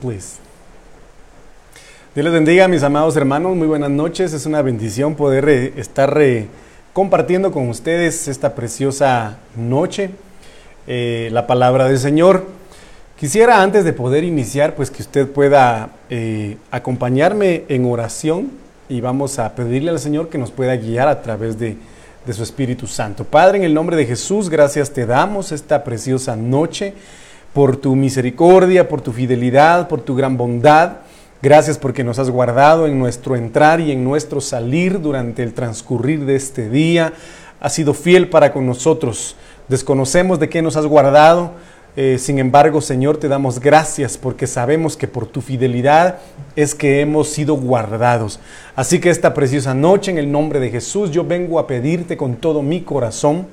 Please. Dios les bendiga, mis amados hermanos. Muy buenas noches. Es una bendición poder eh, estar eh, compartiendo con ustedes esta preciosa noche eh, la palabra del Señor. Quisiera antes de poder iniciar, pues que usted pueda acompañarme en oración y vamos a pedirle al Señor que nos pueda guiar a través de, de su Espíritu Santo. Padre, en el nombre de Jesús, gracias te damos esta preciosa noche por tu misericordia, por tu fidelidad, por tu gran bondad. Gracias porque nos has guardado en nuestro entrar y en nuestro salir durante el transcurrir de este día. Has sido fiel para con nosotros. Desconocemos de qué nos has guardado. Eh, sin embargo, Señor, te damos gracias porque sabemos que por tu fidelidad es que hemos sido guardados. Así que esta preciosa noche, en el nombre de Jesús, yo vengo a pedirte con todo mi corazón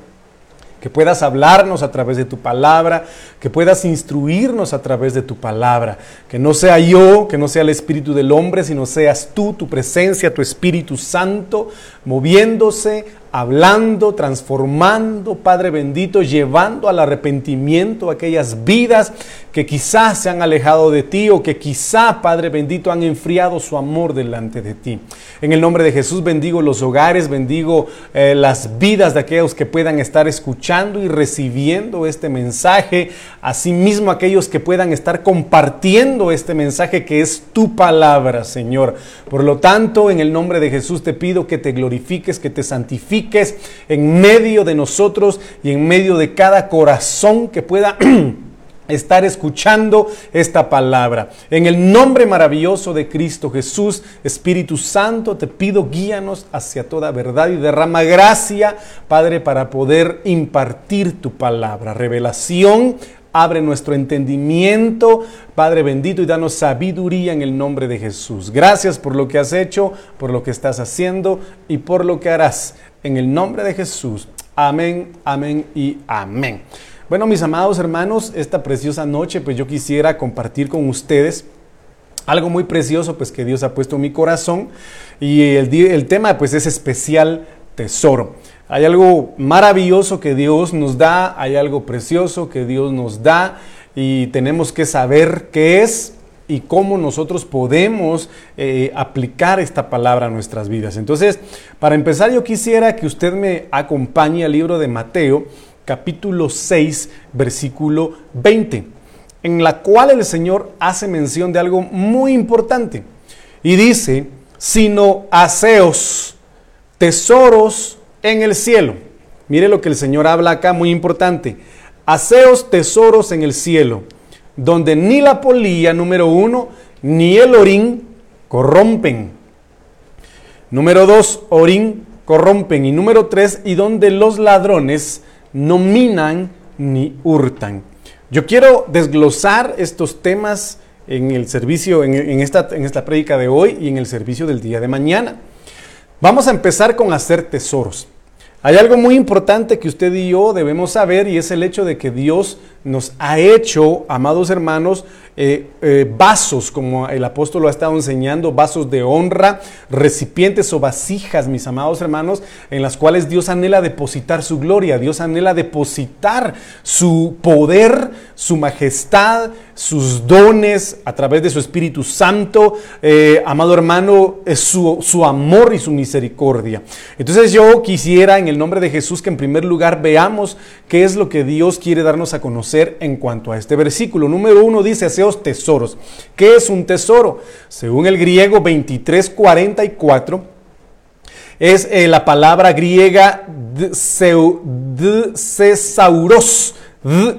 que puedas hablarnos a través de tu palabra, que puedas instruirnos a través de tu palabra, que no sea yo, que no sea el espíritu del hombre, sino seas tú, tu presencia, tu Espíritu Santo, moviéndose, hablando, transformando, Padre bendito, llevando al arrepentimiento aquellas vidas que quizás se han alejado de ti o que quizá, Padre bendito, han enfriado su amor delante de ti. En el nombre de Jesús bendigo los hogares, bendigo eh, las vidas de aquellos que puedan estar escuchando y recibiendo este mensaje, asimismo aquellos que puedan estar compartiendo este mensaje que es tu palabra, Señor. Por lo tanto, en el nombre de Jesús te pido que te glorifiques, que te santifiques, en medio de nosotros y en medio de cada corazón que pueda estar escuchando esta palabra. En el nombre maravilloso de Cristo Jesús, Espíritu Santo, te pido guíanos hacia toda verdad y derrama gracia, Padre, para poder impartir tu palabra, revelación Abre nuestro entendimiento, Padre bendito, y danos sabiduría en el nombre de Jesús. Gracias por lo que has hecho, por lo que estás haciendo y por lo que harás. En el nombre de Jesús. Amén, amén y amén. Bueno, mis amados hermanos, esta preciosa noche, pues yo quisiera compartir con ustedes algo muy precioso, pues que Dios ha puesto en mi corazón. Y el, el tema, pues es especial tesoro. Hay algo maravilloso que Dios nos da, hay algo precioso que Dios nos da y tenemos que saber qué es y cómo nosotros podemos eh, aplicar esta palabra a nuestras vidas. Entonces, para empezar, yo quisiera que usted me acompañe al libro de Mateo, capítulo 6, versículo 20, en la cual el Señor hace mención de algo muy importante y dice, sino aseos, tesoros en el cielo. Mire lo que el Señor habla acá, muy importante. Haceos tesoros en el cielo, donde ni la polilla, número uno, ni el orín corrompen. Número dos, orín corrompen. Y número tres, y donde los ladrones no minan ni hurtan. Yo quiero desglosar estos temas en el servicio, en, esta, en esta de hoy y en el servicio del día de mañana. Vamos a empezar con hacer tesoros. Hay algo muy importante que usted y yo debemos saber y es el hecho de que Dios nos ha hecho, amados hermanos, eh, eh, vasos, como el apóstol lo ha estado enseñando, vasos de honra, recipientes o vasijas, mis amados hermanos, en las cuales Dios anhela depositar su gloria, Dios anhela depositar su poder, su majestad, sus dones a través de su Espíritu Santo, eh, amado hermano, su amor y su misericordia. Entonces yo quisiera en el nombre de Jesús que en primer lugar veamos qué es lo que Dios quiere darnos a conocer en cuanto a este versículo. Número uno dice, haceos tesoros. ¿Qué es un tesoro? Según el griego 2344, es eh, la palabra griega cesauros,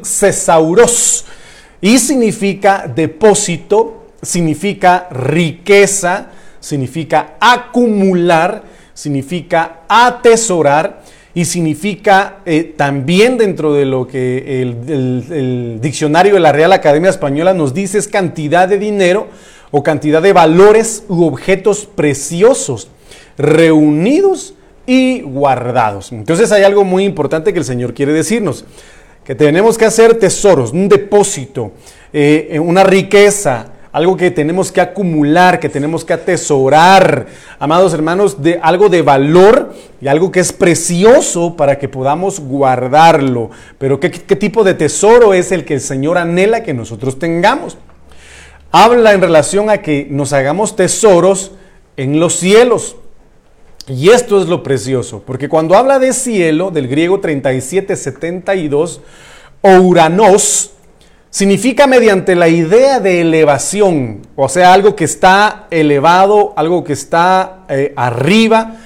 cesauros y significa depósito, significa riqueza, significa acumular, significa atesorar y significa eh, también dentro de lo que el, diccionario de la Real Academia Española nos dice es cantidad de dinero o cantidad de valores u objetos preciosos reunidos y guardados. Entonces hay algo muy importante que el Señor quiere decirnos que tenemos que hacer tesoros, un depósito, eh, una riqueza, algo que tenemos que acumular, que tenemos que atesorar, amados hermanos, de algo de valor y algo que es precioso para que podamos guardarlo. Pero ¿qué, tipo de tesoro es el que el Señor anhela que nosotros tengamos? habla en relación a que nos hagamos tesoros en los cielos. Y esto es lo precioso, porque cuando habla de cielo, del griego 3772, uranos, significa mediante la idea de elevación, o sea, algo que está elevado, algo que está eh, arriba.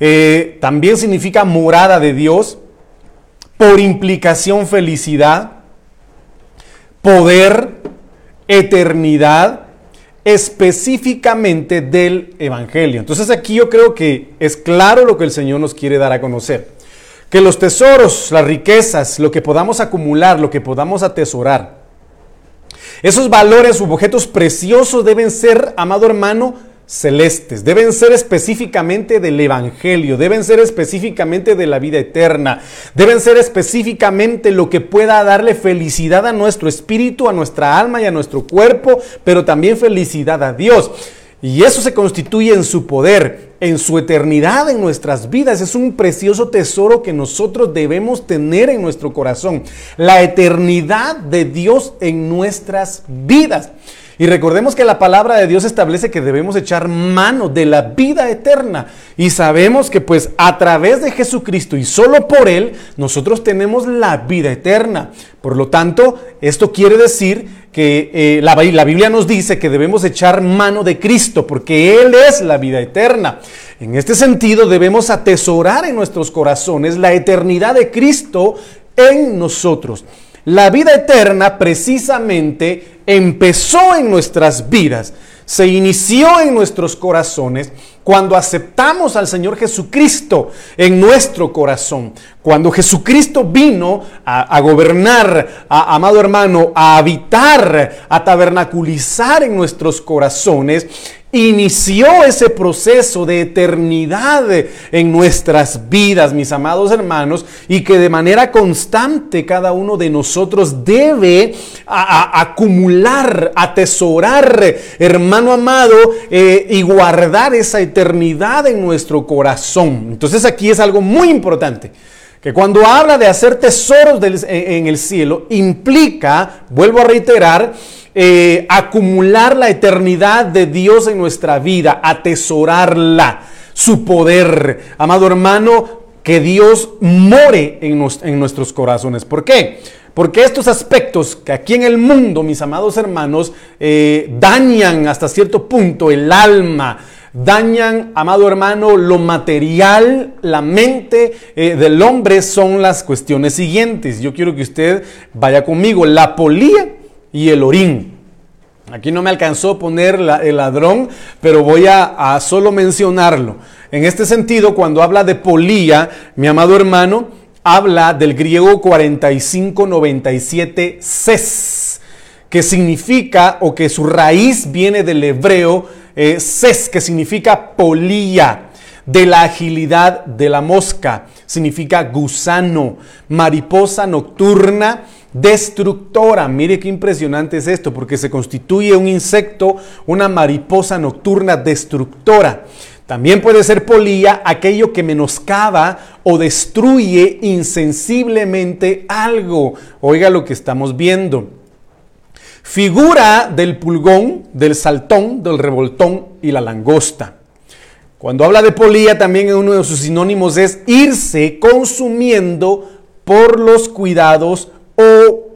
Eh, también significa morada de Dios, por implicación felicidad, poder, eternidad, específicamente del Evangelio. Entonces aquí yo creo que es claro lo que el Señor nos quiere dar a conocer. Que los tesoros, las riquezas, lo que podamos acumular, lo que podamos atesorar, esos valores u objetos preciosos deben ser, amado hermano, celestes, deben ser específicamente del Evangelio, deben ser específicamente de la vida eterna, deben ser específicamente lo que pueda darle felicidad a nuestro espíritu, a nuestra alma y a nuestro cuerpo, pero también felicidad a Dios. Y eso se constituye en su poder, en su eternidad en nuestras vidas. Es un precioso tesoro que nosotros debemos tener en nuestro corazón. La eternidad de Dios en nuestras vidas. Y recordemos que la palabra de Dios establece que debemos echar mano de la vida eterna. Y sabemos que pues a través de Jesucristo y solo por Él nosotros tenemos la vida eterna. Por lo tanto, esto quiere decir que eh, la, la Biblia nos dice que debemos echar mano de Cristo porque Él es la vida eterna. En este sentido debemos atesorar en nuestros corazones la eternidad de Cristo en nosotros. La vida eterna precisamente empezó en nuestras vidas, se inició en nuestros corazones cuando aceptamos al Señor Jesucristo en nuestro corazón. Cuando Jesucristo vino a, gobernar, a, amado hermano, a habitar, a tabernaculizar en nuestros corazones, inició ese proceso de eternidad en nuestras vidas, mis amados hermanos, y que de manera constante cada uno de nosotros debe acumular, atesorar, hermano amado, eh, y guardar esa eternidad en nuestro corazón. Entonces aquí es algo muy importante que cuando habla de hacer tesoros en el cielo, implica, vuelvo a reiterar, eh, acumular la eternidad de Dios en nuestra vida, atesorarla, su poder. Amado hermano, que Dios more en, nuestros corazones. ¿Por qué? Porque estos aspectos que aquí en el mundo, mis amados hermanos, eh, dañan hasta cierto punto el alma, dañan, amado hermano, lo material, la mente eh, del hombre son las cuestiones siguientes. Yo quiero que usted vaya conmigo. La polía y el orín. Aquí no me alcanzó a poner el ladrón, pero voy a, solo mencionarlo. En este sentido, cuando habla de polía, mi amado hermano, habla del griego 4597 ses, que significa o que su raíz viene del hebreo eh, ses, que significa polía, de la agilidad de la mosca, significa gusano, mariposa nocturna, destructora. Mire qué impresionante es esto, porque se constituye un insecto, una mariposa nocturna destructora. También puede ser polía aquello que menoscaba o destruye insensiblemente algo. Oiga lo que estamos viendo. Figura del pulgón, del saltón, del revoltón y la langosta. Cuando habla de polía, también uno de sus sinónimos es irse consumiendo por los cuidados o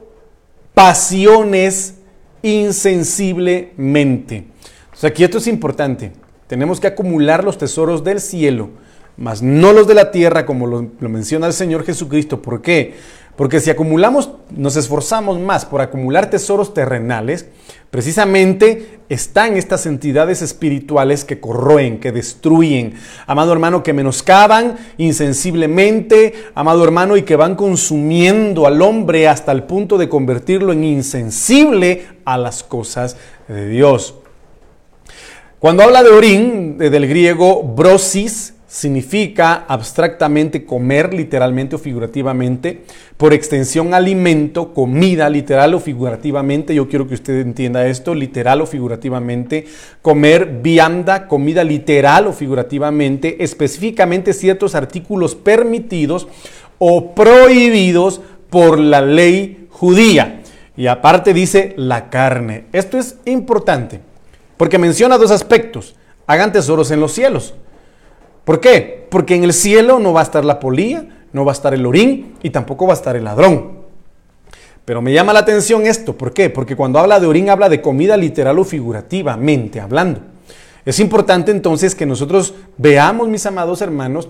pasiones insensiblemente. O sea, aquí esto es importante. Tenemos que acumular los tesoros del cielo, mas no los de la tierra, como lo, lo menciona el Señor Jesucristo. ¿Por qué? Porque si acumulamos, nos esforzamos más por acumular tesoros terrenales, precisamente están estas entidades espirituales que corroen, que destruyen, amado hermano, que menoscaban insensiblemente, amado hermano, y que van consumiendo al hombre hasta el punto de convertirlo en insensible a las cosas de Dios. Cuando habla de orín, del griego brosis, significa abstractamente comer, literalmente o figurativamente, por extensión alimento, comida, literal o figurativamente, yo quiero que usted entienda esto, literal o figurativamente, comer vianda, comida literal o figurativamente, específicamente ciertos artículos permitidos o prohibidos por la ley judía. Y aparte dice la carne. Esto es importante, porque menciona dos aspectos. Hagan tesoros en los cielos. ¿Por qué? Porque en el cielo no va a estar la polía, no va a estar el orín y tampoco va a estar el ladrón. Pero me llama la atención esto, ¿por qué? Porque cuando habla de orín habla de comida literal o figurativamente hablando. Es importante entonces que nosotros veamos, mis amados hermanos,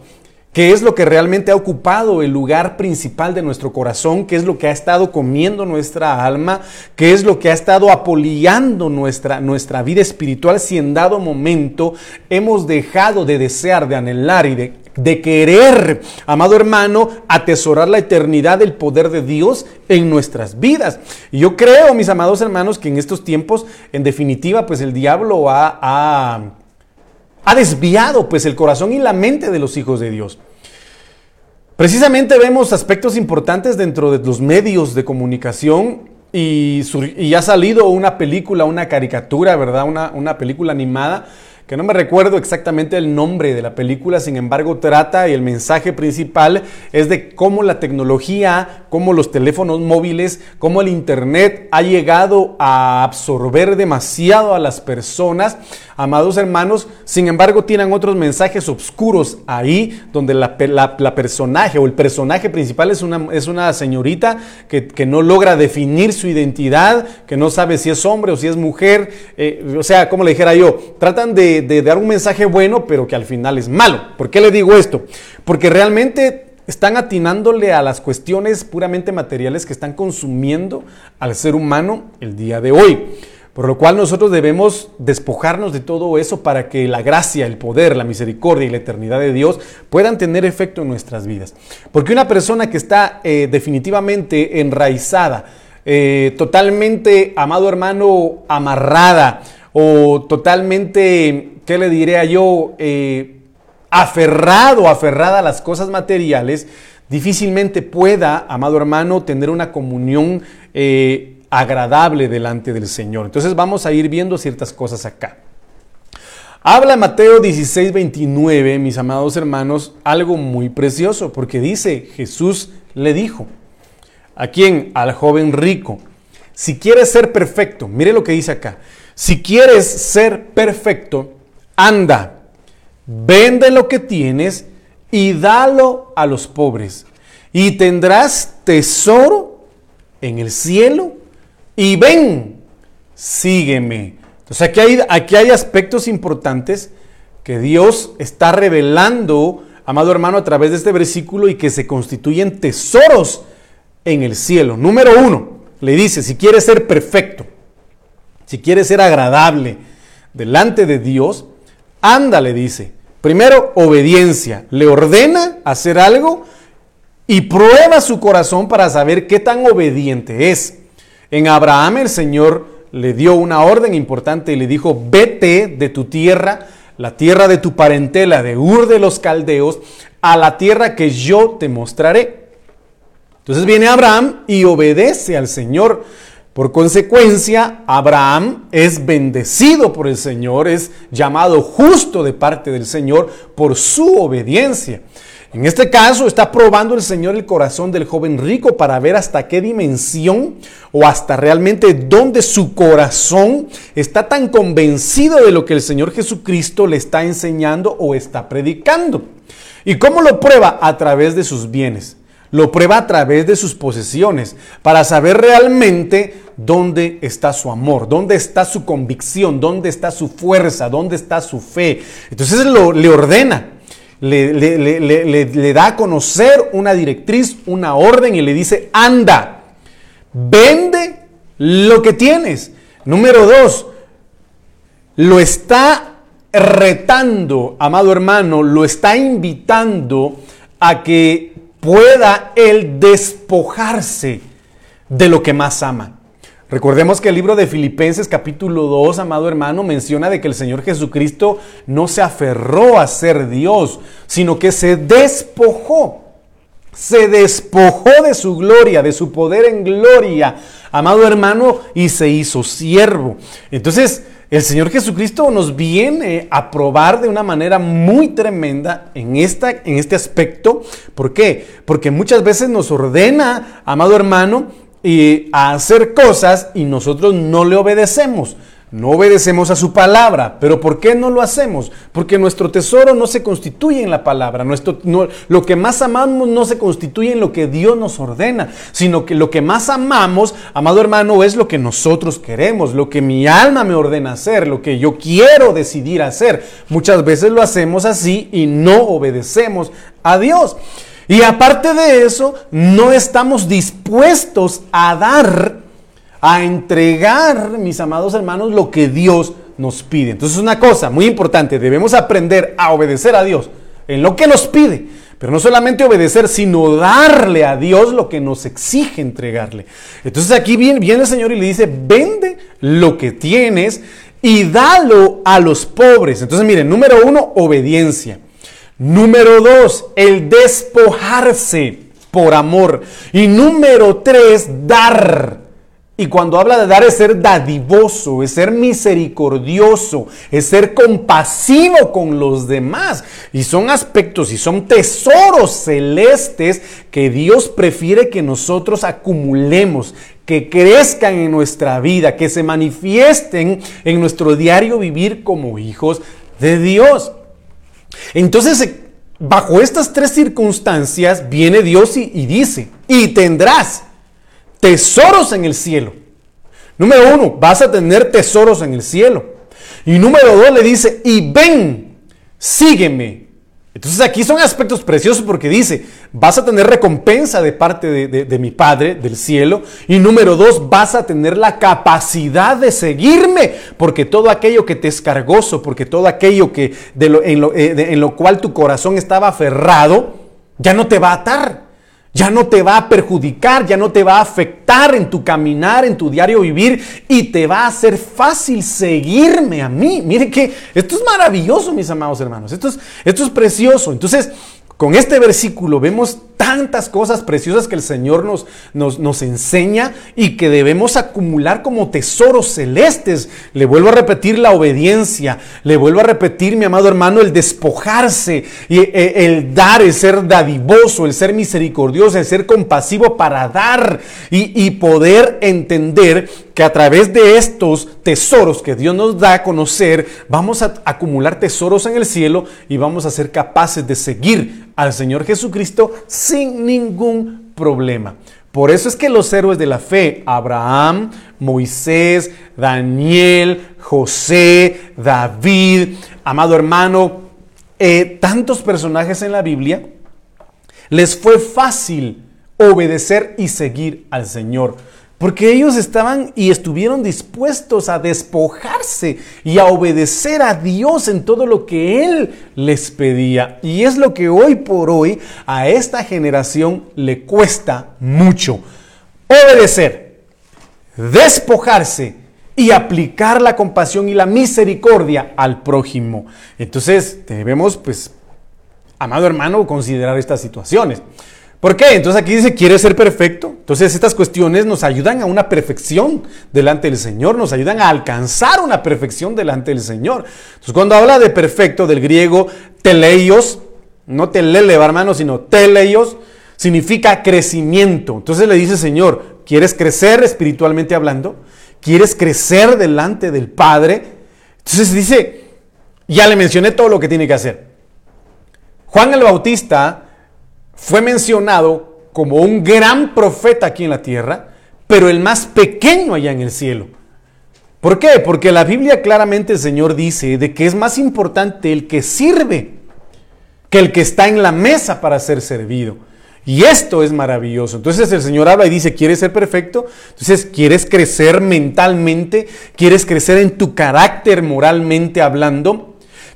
qué es lo que realmente ha ocupado el lugar principal de nuestro corazón, qué es lo que ha estado comiendo nuestra alma, qué es lo que ha estado apoliando nuestra, nuestra vida espiritual si en dado momento hemos dejado de desear, de anhelar y de, de querer, amado hermano, atesorar la eternidad del poder de Dios en nuestras vidas. Y yo creo, mis amados hermanos, que en estos tiempos, en definitiva, pues el diablo ha, ha ha desviado pues el corazón y la mente de los hijos de Dios. Precisamente vemos aspectos importantes dentro de los medios de comunicación y, ha salido una película, una caricatura, ¿verdad? Una, una película animada que no me recuerdo exactamente el nombre de la película, sin embargo trata y el mensaje principal es de cómo la tecnología, cómo los teléfonos móviles, cómo el Internet ha llegado a absorber demasiado a las personas, amados hermanos, sin embargo tienen otros mensajes oscuros ahí, donde la, personaje o el personaje principal es una, es una señorita que, no logra definir su identidad, que no sabe si es hombre o si es mujer, eh, o sea, como le dijera yo, tratan de de, dar un mensaje bueno, pero que al final es malo. ¿Por qué le digo esto? Porque realmente están atinándole a las cuestiones puramente materiales que están consumiendo al ser humano el día de hoy. Por lo cual nosotros debemos despojarnos de todo eso para que la gracia, el poder, la misericordia y la eternidad de Dios puedan tener efecto en nuestras vidas. Porque una persona que está eh, definitivamente enraizada, eh, totalmente, amado hermano, amarrada, o totalmente, ¿qué le diría yo? Eh, aferrado, aferrada a las cosas materiales, difícilmente pueda, amado hermano, tener una comunión eh, agradable delante del Señor. Entonces vamos a ir viendo ciertas cosas acá. Habla Mateo 16, 29, mis amados hermanos, algo muy precioso, porque dice, Jesús le dijo, ¿a quién? Al joven rico, si quieres ser perfecto, mire lo que dice acá, si quieres ser perfecto, anda, vende lo que tienes y dalo a los pobres. Y tendrás tesoro en el cielo. Y ven, sígueme. Entonces aquí hay, aquí hay aspectos importantes que Dios está revelando, amado hermano, a través de este versículo y que se constituyen tesoros en el cielo. Número uno, le dice, si quieres ser perfecto, si quieres ser agradable delante de Dios, anda, le dice. Primero, obediencia. Le ordena hacer algo y prueba su corazón para saber qué tan obediente es. En Abraham el Señor le dio una orden importante y le dijo, vete de tu tierra, la tierra de tu parentela, de Ur de los Caldeos, a la tierra que yo te mostraré. Entonces viene Abraham y obedece al Señor. Por consecuencia, Abraham es bendecido por el Señor, es llamado justo de parte del Señor por su obediencia. En este caso está probando el Señor el corazón del joven rico para ver hasta qué dimensión o hasta realmente dónde su corazón está tan convencido de lo que el Señor Jesucristo le está enseñando o está predicando. ¿Y cómo lo prueba? A través de sus bienes. Lo prueba a través de sus posesiones para saber realmente dónde está su amor, dónde está su convicción, dónde está su fuerza, dónde está su fe. Entonces lo, le ordena, le, le, da a conocer una directriz, una orden y le dice, anda, vende lo que tienes. Número dos, lo está retando, amado hermano, lo está invitando a que pueda él despojarse de lo que más ama. Recordemos que el libro de Filipenses capítulo 2, amado hermano, menciona de que el Señor Jesucristo no se aferró a ser Dios, sino que se despojó. Se despojó de su gloria, de su poder en gloria, amado hermano, y se hizo siervo. Entonces, el Señor Jesucristo nos viene a probar de una manera muy tremenda en, esta, en este aspecto. ¿Por qué? Porque muchas veces nos ordena, amado hermano, y a hacer cosas y nosotros no le obedecemos. No obedecemos a su palabra, pero ¿por qué no lo hacemos? Porque nuestro tesoro no se constituye en la palabra, nuestro, lo que más amamos no se constituye en lo que Dios nos ordena, sino que lo que más amamos, amado hermano, es lo que nosotros queremos, lo que mi alma me ordena hacer, lo que yo quiero decidir hacer. Muchas veces lo hacemos así y no obedecemos a Dios. Y aparte de eso, no estamos dispuestos a dar a entregar, mis amados hermanos, lo que Dios nos pide. Entonces, una cosa muy importante, debemos aprender a obedecer a Dios en lo que nos pide. Pero no solamente obedecer, sino darle a Dios lo que nos exige entregarle. Entonces aquí viene, viene el Señor y le dice, vende lo que tienes y dalo a los pobres. Entonces miren, número uno, obediencia. Número dos, el despojarse por amor. Y número tres, dar. Y cuando habla de dar es ser dadivoso, es ser misericordioso, es ser compasivo con los demás. Y son aspectos y son tesoros celestes que Dios prefiere que nosotros acumulemos, que crezcan en nuestra vida, que se manifiesten en nuestro diario vivir como hijos de Dios. Entonces, bajo estas tres circunstancias viene Dios y, y dice, y tendrás tesoros en el cielo. Número uno, vas a tener tesoros en el cielo. Y número dos le dice, y ven, sígueme. Entonces aquí son aspectos preciosos porque dice, vas a tener recompensa de parte de, mi Padre del cielo. Y número dos, vas a tener la capacidad de seguirme, porque todo aquello que te es cargoso, porque todo aquello que de lo, en, lo, eh, en lo cual tu corazón estaba aferrado, ya no te va a atar ya no te va a perjudicar, ya no te va a afectar en tu caminar, en tu diario vivir y te va a hacer fácil seguirme a mí. Mire que esto es maravilloso, mis amados hermanos, esto es, esto es precioso. Entonces, con este versículo vemos tantas cosas preciosas que el Señor nos, nos, nos, enseña y que debemos acumular como tesoros celestes. Le vuelvo a repetir la obediencia, le vuelvo a repetir, mi amado hermano, el despojarse, y eh, el dar, el ser dadivoso, el ser misericordioso, el ser compasivo para dar y, y poder entender que a través de estos tesoros que Dios nos da a conocer, vamos a acumular tesoros en el cielo y vamos a ser capaces de seguir al Señor Jesucristo sin ningún problema. Por eso es que los héroes de la fe, Abraham, Moisés, Daniel, José, David, amado hermano, eh, tantos personajes en la Biblia, les fue fácil obedecer y seguir al Señor. Porque ellos estaban y estuvieron dispuestos a despojarse y a obedecer a Dios en todo lo que Él les pedía. Y es lo que hoy por hoy a esta generación le cuesta mucho. Obedecer, despojarse y aplicar la compasión y la misericordia al prójimo. Entonces debemos, pues, amado hermano, considerar estas situaciones. ¿Por qué? Entonces aquí dice, ¿quiere ser perfecto? Entonces estas cuestiones nos ayudan a una perfección delante del Señor, nos ayudan a alcanzar una perfección delante del Señor. Entonces cuando habla de perfecto del griego teleios, no telele, hermano, sino teleios, significa crecimiento. Entonces le dice, Señor, ¿quieres crecer espiritualmente hablando? ¿Quieres crecer delante del Padre? Entonces dice, ya le mencioné todo lo que tiene que hacer. Juan el Bautista fue mencionado como un gran profeta aquí en la tierra, pero el más pequeño allá en el cielo. ¿Por qué? Porque la Biblia claramente el Señor dice de que es más importante el que sirve que el que está en la mesa para ser servido. Y esto es maravilloso. Entonces el Señor habla y dice, ¿quieres ser perfecto? Entonces, ¿quieres crecer mentalmente? ¿Quieres crecer en tu carácter moralmente hablando?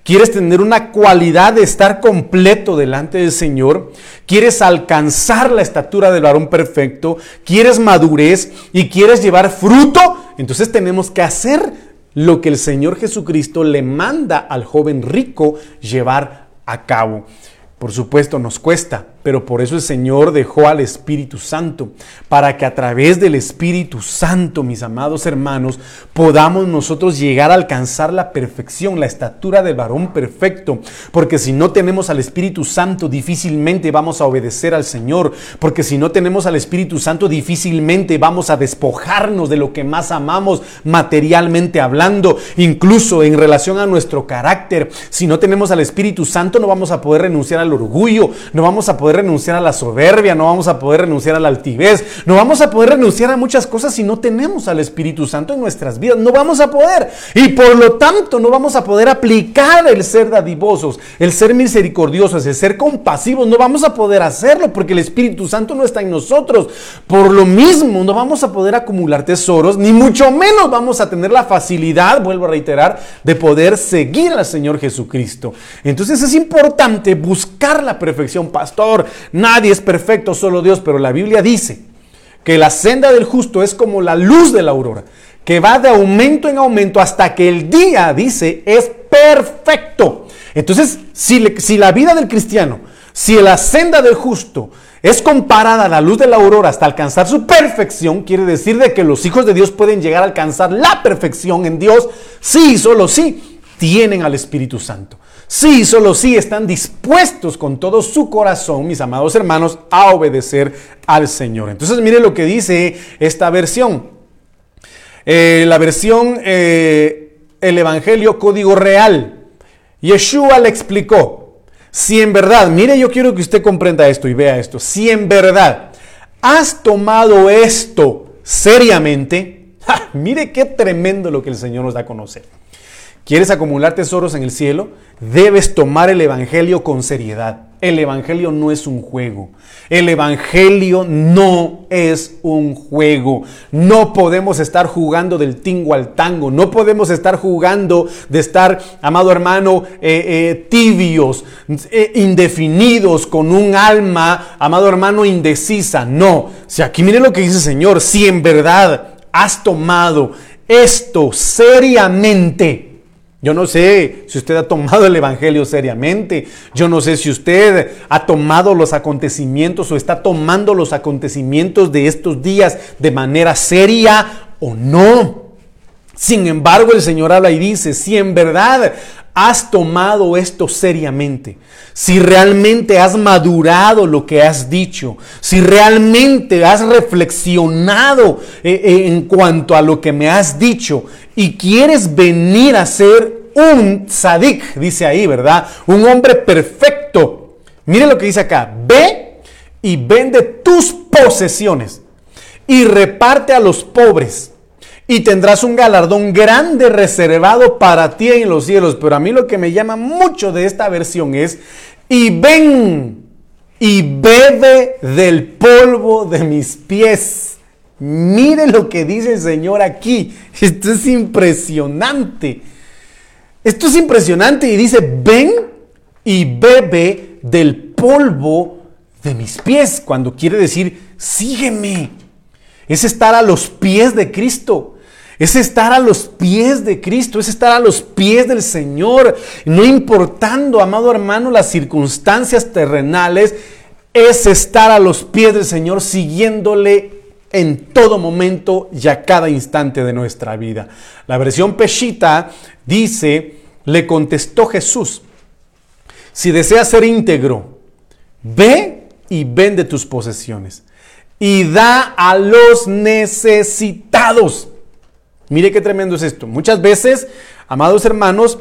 ¿Quieres tener una cualidad de estar completo delante del Señor? ¿Quieres alcanzar la estatura del varón perfecto? ¿Quieres madurez y quieres llevar fruto? Entonces tenemos que hacer lo que el Señor Jesucristo le manda al joven rico llevar a cabo. Por supuesto, nos cuesta. Pero por eso el Señor dejó al Espíritu Santo, para que a través del Espíritu Santo, mis amados hermanos, podamos nosotros llegar a alcanzar la perfección, la estatura del varón perfecto, porque si no tenemos al Espíritu Santo, difícilmente vamos a obedecer al Señor, porque si no tenemos al Espíritu Santo, difícilmente vamos a despojarnos de lo que más amamos materialmente hablando, incluso en relación a nuestro carácter. Si no tenemos al Espíritu Santo, no vamos a poder renunciar al orgullo, no vamos a poder renunciar a la soberbia, no vamos a poder renunciar a la altivez, no vamos a poder renunciar a muchas cosas si no tenemos al Espíritu Santo en nuestras vidas. No vamos a poder. Y por lo tanto no vamos a poder aplicar el ser dadivosos, el ser misericordiosos, el ser compasivos. No vamos a poder hacerlo porque el Espíritu Santo no está en nosotros. Por lo mismo no vamos a poder acumular tesoros, ni mucho menos vamos a tener la facilidad, vuelvo a reiterar, de poder seguir al Señor Jesucristo. Entonces es importante buscar la perfección, pastor nadie es perfecto, solo Dios, pero la Biblia dice que la senda del justo es como la luz de la aurora, que va de aumento en aumento hasta que el día, dice, es perfecto. Entonces, si, si la vida del cristiano, si la senda del justo es comparada a la luz de la aurora hasta alcanzar su perfección, quiere decir de que los hijos de Dios pueden llegar a alcanzar la perfección en Dios, sí, solo sí, tienen al Espíritu Santo. Sí, solo sí están dispuestos con todo su corazón, mis amados hermanos, a obedecer al Señor. Entonces, mire lo que dice esta versión. Eh, la versión, eh, el Evangelio Código Real. Yeshua le explicó, si en verdad, mire, yo quiero que usted comprenda esto y vea esto, si en verdad has tomado esto seriamente, mire qué tremendo lo que el Señor nos da a conocer. ¿Quieres acumular tesoros en el cielo? Debes tomar el Evangelio con seriedad. El Evangelio no es un juego. El Evangelio no es un juego. No podemos estar jugando del tingo al tango. No podemos estar jugando de estar, amado hermano, eh, eh, tibios, eh, indefinidos, con un alma, amado hermano, indecisa. No. Si aquí mire lo que dice el Señor. Si en verdad has tomado esto seriamente, yo no sé si usted ha tomado el Evangelio seriamente. Yo no sé si usted ha tomado los acontecimientos o está tomando los acontecimientos de estos días de manera seria o no. Sin embargo, el Señor habla y dice, si en verdad has tomado esto seriamente, si realmente has madurado lo que has dicho, si realmente has reflexionado eh, eh, en cuanto a lo que me has dicho y quieres venir a ser un sadik, dice ahí, ¿verdad? Un hombre perfecto. Mire lo que dice acá, ve y vende tus posesiones y reparte a los pobres y tendrás un galardón grande reservado para ti en los cielos. Pero a mí lo que me llama mucho de esta versión es, y ven y bebe del polvo de mis pies. Mire lo que dice el Señor aquí. Esto es impresionante. Esto es impresionante y dice, ven y bebe del polvo de mis pies, cuando quiere decir, sígueme. Es estar a los pies de Cristo. Es estar a los pies de Cristo, es estar a los pies del Señor, no importando, amado hermano, las circunstancias terrenales, es estar a los pies del Señor siguiéndole en todo momento y a cada instante de nuestra vida. La versión Peshita dice, le contestó Jesús, si deseas ser íntegro, ve y vende tus posesiones y da a los necesitados Mire qué tremendo es esto. Muchas veces, amados hermanos,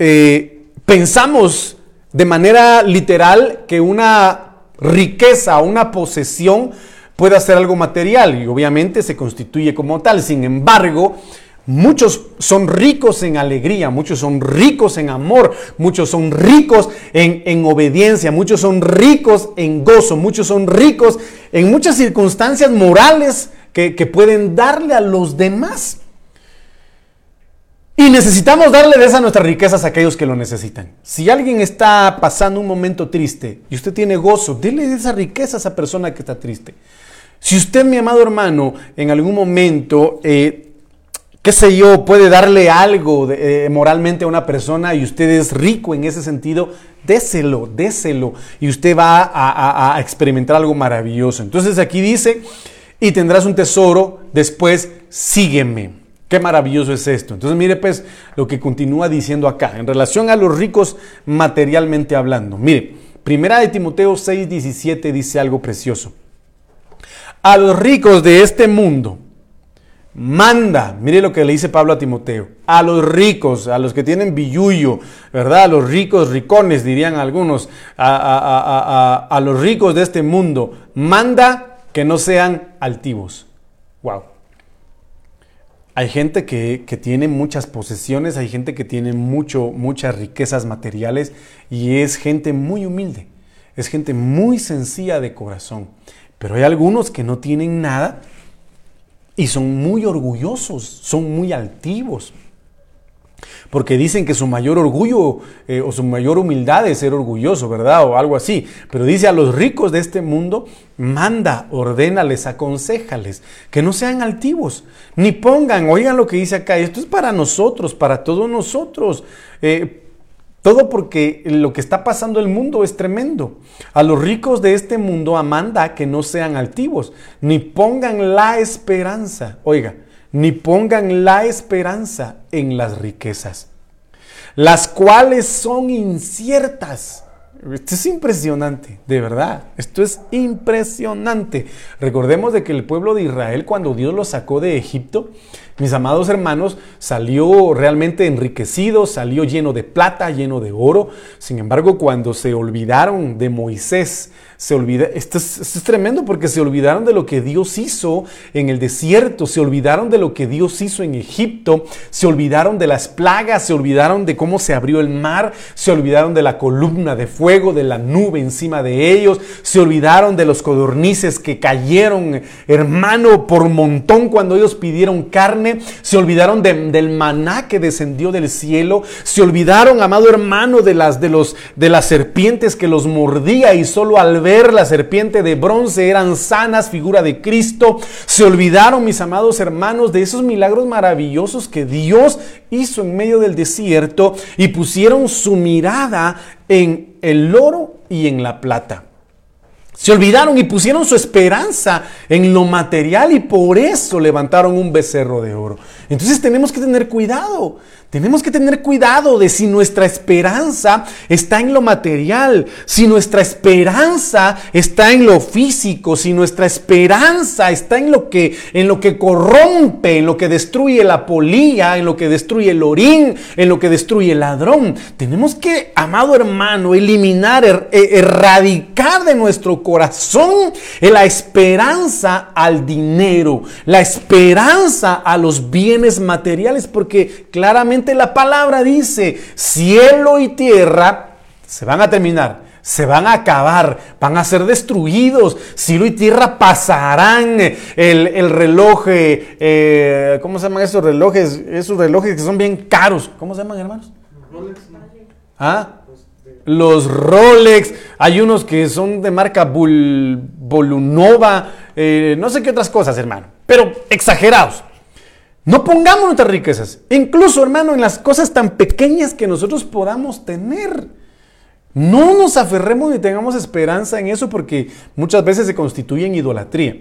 eh, pensamos de manera literal que una riqueza, una posesión puede ser algo material y obviamente se constituye como tal. Sin embargo, Muchos son ricos en alegría, muchos son ricos en amor, muchos son ricos en, obediencia, muchos son ricos en gozo, muchos son ricos en muchas circunstancias morales que, pueden darle a los demás. Y necesitamos darle de esas nuestras riquezas a aquellos que lo necesitan. Si alguien está pasando un momento triste y usted tiene gozo, dele de esa riqueza a esa persona que está triste. Si usted, mi amado hermano, en algún momento eh, qué sé yo, puede darle algo eh, moralmente a una persona y usted es rico en ese sentido, déselo, déselo y usted va a, experimentar algo maravilloso. Entonces aquí dice, y tendrás un tesoro, después sígueme. Qué maravilloso es esto. Entonces mire pues lo que continúa diciendo acá en relación a los ricos materialmente hablando. Mire, primera de Timoteo 6, 17 dice algo precioso. A los ricos de este mundo, manda, mire lo que le dice Pablo a Timoteo, a los ricos, a los que tienen billuyo, ¿verdad? A los ricos, ricones, dirían algunos, a, los ricos de este mundo, manda que no sean altivos. Wow. Hay gente que, que, tiene muchas posesiones, hay gente que tiene mucho, muchas riquezas materiales y es gente muy humilde, es gente muy sencilla de corazón. Pero hay algunos que no tienen nada y son muy orgullosos, son muy altivos. Porque dicen que su mayor orgullo eh, o su mayor humildad es ser orgulloso, ¿verdad? O algo así. Pero dice a los ricos de este mundo, manda, ordénales, aconsejales, que no sean altivos, ni pongan, oigan lo que dice acá, esto es para nosotros, para todos nosotros. Eh, todo porque lo que está pasando en el mundo es tremendo. A los ricos de este mundo amanda que no sean altivos, ni pongan la esperanza, oiga, ni pongan la esperanza en las riquezas, las cuales son inciertas. Esto es impresionante, de verdad. Esto es impresionante. Recordemos de que el pueblo de Israel, cuando Dios lo sacó de Egipto, mis amados hermanos, salió realmente enriquecido, salió lleno de plata, lleno de oro. Sin embargo, cuando se olvidaron de Moisés, se olvida, esto es, tremendo porque se olvidaron de lo que Dios hizo en el desierto, se olvidaron de lo que Dios hizo en Egipto, se olvidaron de las plagas, se olvidaron de cómo se abrió el mar, se olvidaron de la columna de fuego, de la nube encima de ellos, se olvidaron de los codornices que cayeron, hermano, por montón cuando ellos pidieron carne, se olvidaron del maná que descendió del cielo, se olvidaron, amado hermano, de las, de los, de las serpientes que los mordía y solo al ver la serpiente de bronce eran sanas, figura de Cristo. Se olvidaron, mis amados hermanos, de esos milagros maravillosos que Dios hizo en medio del desierto y pusieron su mirada en el oro y en la plata. Se olvidaron y pusieron su esperanza en lo material y por eso levantaron un becerro de oro. Entonces tenemos que tener cuidado. Tenemos que tener cuidado de si nuestra esperanza está en lo material, si nuestra esperanza está en lo físico, si nuestra esperanza está en lo que en lo que corrompe, en lo que destruye la polilla, en lo que destruye el orín, en lo que destruye el ladrón. Tenemos que, amado hermano, eliminar, er, e, erradicar de nuestro corazón la esperanza al dinero, la esperanza a los bienes materiales, porque claramente la palabra dice, cielo y tierra se van a terminar, se van a acabar, van a ser destruidos. Cielo y tierra pasarán. El, reloj, eh, eh, ¿cómo se llaman esos relojes? Esos relojes que son bien caros. ¿Cómo se llaman, hermanos? ¿Ah? Los Rolex. Hay unos que son de marca Volunova. Eh, no sé qué otras cosas, hermano. Pero exagerados. No pongamos nuestras riquezas, incluso hermano, en las cosas tan pequeñas que nosotros podamos tener. No nos aferremos ni tengamos esperanza en eso porque muchas veces se constituye en idolatría.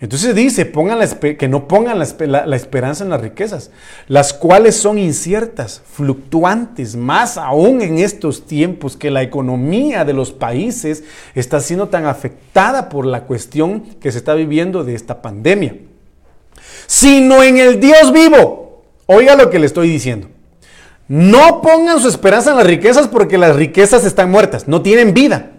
Entonces dice, pongan que no pongan la, la, esperanza en las riquezas, las cuales son inciertas, fluctuantes, más aún en estos tiempos que la economía de los países está siendo tan afectada por la cuestión que se está viviendo de esta pandemia sino en el Dios vivo. Oiga lo que le estoy diciendo. No pongan su esperanza en las riquezas porque las riquezas están muertas, no tienen vida.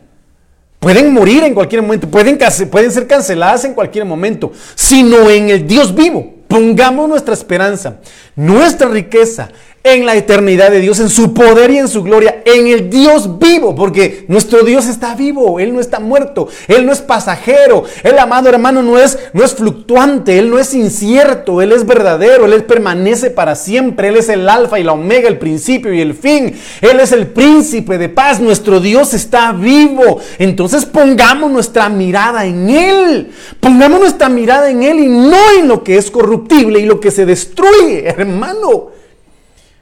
Pueden morir en cualquier momento, pueden, pueden ser canceladas en cualquier momento, sino en el Dios vivo. Pongamos nuestra esperanza, nuestra riqueza en la eternidad de Dios, en su poder y en su gloria, en el Dios vivo, porque nuestro Dios está vivo, Él no está muerto, Él no es pasajero, el amado hermano no es, no es fluctuante, Él no es incierto, Él es verdadero, Él permanece para siempre, Él es el alfa y la omega, el principio y el fin, Él es el príncipe de paz, nuestro Dios está vivo, entonces pongamos nuestra mirada en Él, pongamos nuestra mirada en Él y no en lo que es corruptible y lo que se destruye, hermano.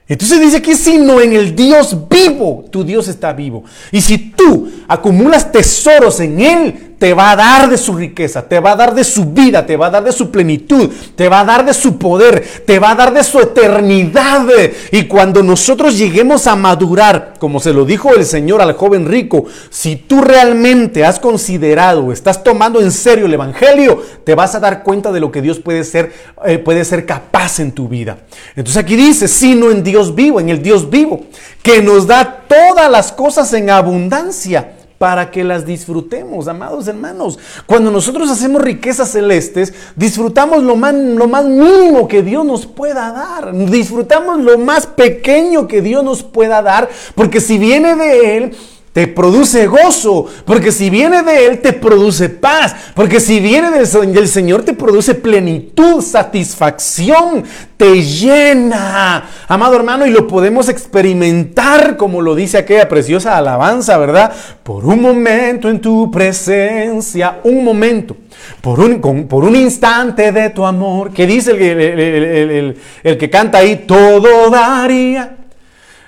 Entonces dice aquí, sino en el Dios vivo, tu Dios está vivo. Y si tú acumulas tesoros en Él, te va a dar de su riqueza, te va a dar de su vida, te va a dar de su plenitud, te va a dar de su poder, te va a dar de su eternidad. Y cuando nosotros lleguemos a madurar, como se lo dijo el Señor al joven rico, si tú realmente has considerado, estás tomando en serio el Evangelio, te vas a dar cuenta de lo que Dios puede ser, eh, puede ser capaz en tu vida. Entonces aquí dice, sino en Dios vivo, en el Dios vivo, que nos da todas las cosas en abundancia para que las disfrutemos, amados hermanos. Cuando nosotros hacemos riquezas celestes, disfrutamos lo más, lo más mínimo que Dios nos pueda dar. Disfrutamos lo más pequeño que Dios nos pueda dar, porque si viene de Él, te produce gozo, porque si viene de Él te produce paz, porque si viene del, Señor te produce plenitud, satisfacción, te llena, amado hermano, y lo podemos experimentar como lo dice aquella preciosa alabanza, ¿verdad? Por un momento en tu presencia, un momento. Por un, por un instante de tu amor, que dice el, el que canta ahí, todo daría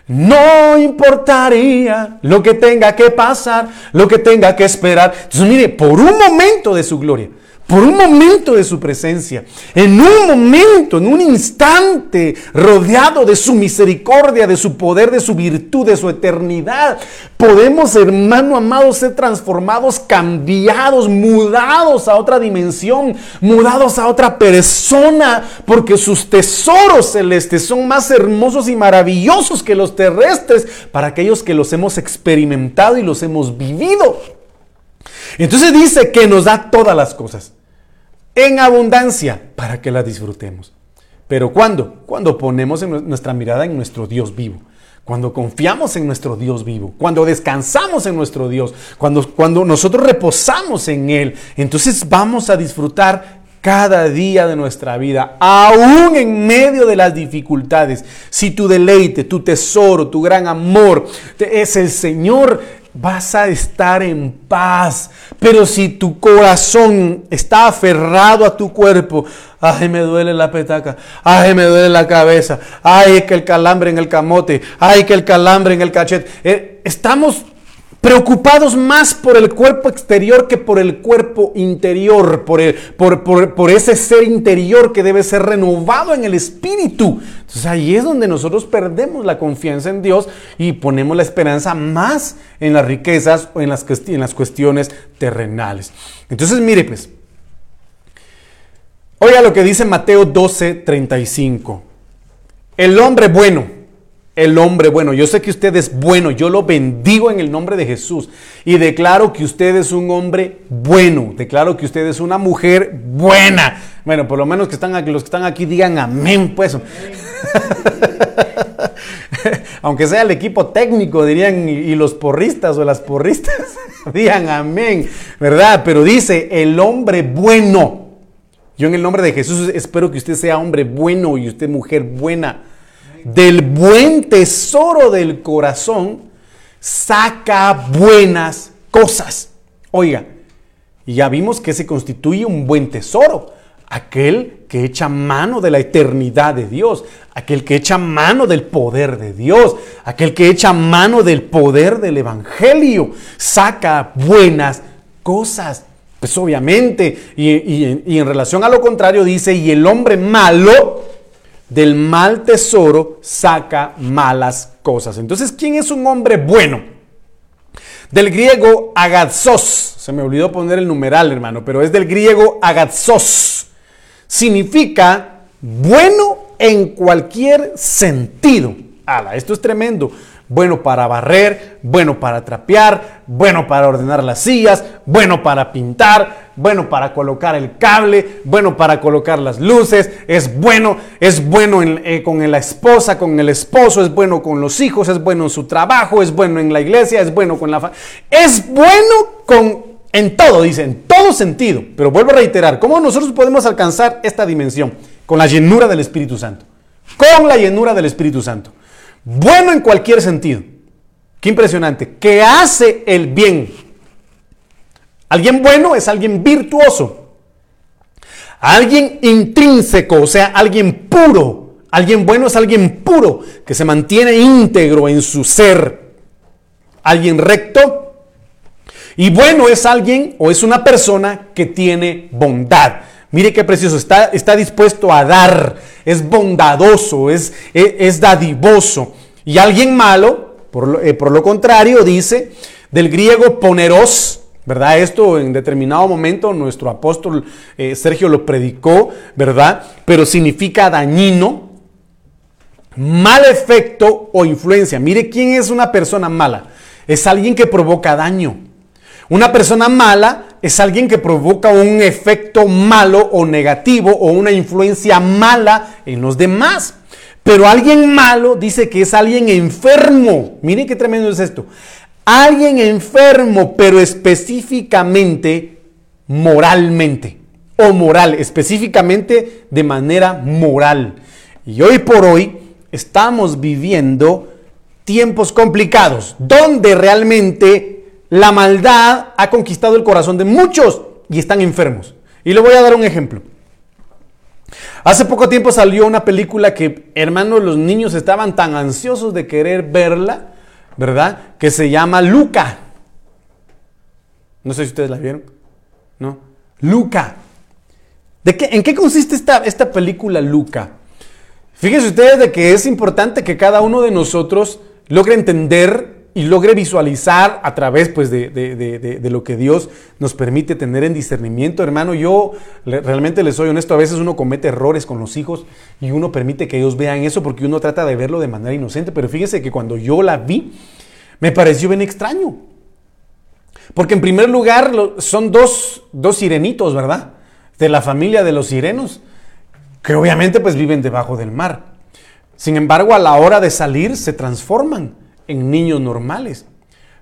no importaría lo que tenga que pasar, lo que tenga que esperar. Entonces, mire, por un momento de su gloria, por un momento de su presencia, en un momento, en un instante, rodeado de su misericordia, de su poder, de su virtud, de su eternidad, podemos, hermano amado, ser transformados, cambiados, mudados a otra dimensión, mudados a otra persona, porque sus tesoros celestes son más hermosos y maravillosos que los terrestres para aquellos que los hemos experimentado y los hemos vivido. Entonces dice que nos da todas las cosas en abundancia para que la disfrutemos. Pero ¿cuándo? Cuando ponemos nuestra mirada en nuestro Dios vivo. Cuando confiamos en nuestro Dios vivo, cuando descansamos en nuestro Dios, cuando, cuando nosotros reposamos en Él, entonces vamos a disfrutar cada día de nuestra vida, aún en medio de las dificultades. Si tu deleite, tu tesoro, tu gran amor es el Señor, vas a estar en paz. Pero si tu corazón está aferrado a tu cuerpo, ay, me duele la petaca, ay, me duele la cabeza, ay, que el calambre en el camote, ay, que el calambre en el cachete. Eh, estamos preocupados más por el cuerpo exterior que por el cuerpo interior, por, el, por, por, ese ser interior que debe ser renovado en el espíritu. Entonces ahí es donde nosotros perdemos la confianza en Dios y ponemos la esperanza más en las riquezas o en las, en las cuestiones terrenales. Entonces mire pues, oiga lo que dice Mateo 12, 35. El hombre bueno el hombre bueno. Yo sé que usted es bueno, yo lo bendigo en el nombre de Jesús y declaro que usted es un hombre bueno, declaro que usted es una mujer buena. Bueno, por lo menos que están aquí, los que están aquí digan amén, pues. Aunque sea el equipo técnico, dirían, y los porristas o las porristas, digan amén, ¿verdad? Pero dice el hombre bueno. Yo en el nombre de Jesús espero que usted sea hombre bueno y usted mujer buena del buen tesoro del corazón saca buenas cosas. Oiga, ya vimos que se constituye un buen tesoro. Aquel que echa mano de la eternidad de Dios, aquel que echa mano del poder de Dios, aquel que echa mano del poder del Evangelio, saca buenas cosas. Pues obviamente, y, y en relación a lo contrario dice, y el hombre malo, del mal tesoro saca malas cosas. Entonces, ¿quién es un hombre bueno? Del griego agazos, se me olvidó poner el numeral, hermano, pero es del griego agazos. Significa bueno en cualquier sentido. Ala, esto es tremendo. Bueno para barrer, bueno para trapear, bueno para ordenar las sillas, bueno para pintar, bueno para colocar el cable, bueno para colocar las luces, es bueno, es bueno eh, con la esposa, con el esposo, es bueno con los hijos, es bueno en su trabajo, es bueno en la iglesia, es bueno con la familia. Es bueno con en todo, dice, en todo sentido. Pero vuelvo a reiterar, ¿cómo nosotros podemos alcanzar esta dimensión? Con la llenura del Espíritu Santo. Con la llenura del Espíritu Santo. Bueno en cualquier sentido. Qué impresionante. Que hace el bien. Alguien bueno es alguien virtuoso. Alguien intrínseco, o sea, alguien puro. Alguien bueno es alguien puro, que se mantiene íntegro en su ser. Alguien recto y bueno es alguien o es una persona que tiene bondad. Mire qué precioso, está, está dispuesto a dar, es bondadoso, es, es, dadivoso. Y alguien malo, por lo, eh, por lo, contrario, dice del griego poneros, ¿verdad? Esto en determinado momento nuestro apóstol eh, Sergio lo predicó, ¿verdad? Pero significa dañino, mal efecto o influencia. Mire quién es una persona mala. Es alguien que provoca daño. Una persona mala es alguien que provoca un efecto malo o negativo o una influencia mala en los demás. Pero alguien malo dice que es alguien enfermo. Miren qué tremendo es esto. Alguien enfermo, pero específicamente moralmente. O moral, específicamente de manera moral. Y hoy por hoy estamos viviendo tiempos complicados, donde realmente la maldad ha conquistado el corazón de muchos y están enfermos. Y le voy a dar un ejemplo. Hace poco tiempo salió una película que, hermanos, los niños estaban tan ansiosos de querer verla, ¿verdad? Que se llama Luca. No sé si ustedes la vieron. ¿No? Luca. ¿De qué, ¿En qué consiste esta, esta película Luca? Fíjense ustedes de que es importante que cada uno de nosotros logre entender y logre visualizar a través pues, de, lo que Dios nos permite tener en discernimiento. Hermano, yo realmente les soy honesto, a veces uno comete errores con los hijos y uno permite que ellos vean eso porque uno trata de verlo de manera inocente, pero fíjese que cuando yo la vi, me pareció bien extraño. Porque en primer lugar son dos, dos sirenitos, ¿verdad? De la familia de los sirenos, que obviamente pues viven debajo del mar. Sin embargo, a la hora de salir se transforman en niños normales.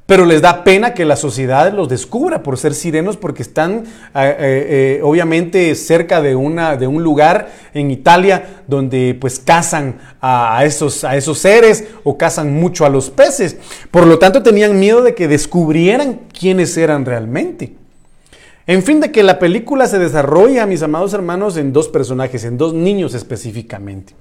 Pero les da pena que la sociedad los descubra por ser sirenos porque están eh, eh, eh, obviamente cerca de, una, de un lugar en Italia donde pues cazan a, esos, a esos seres o cazan mucho a los peces. Por lo tanto tenían miedo de que descubrieran quiénes eran realmente. En fin, de que la película se desarrolla, mis amados hermanos, en dos personajes, en dos niños específicamente.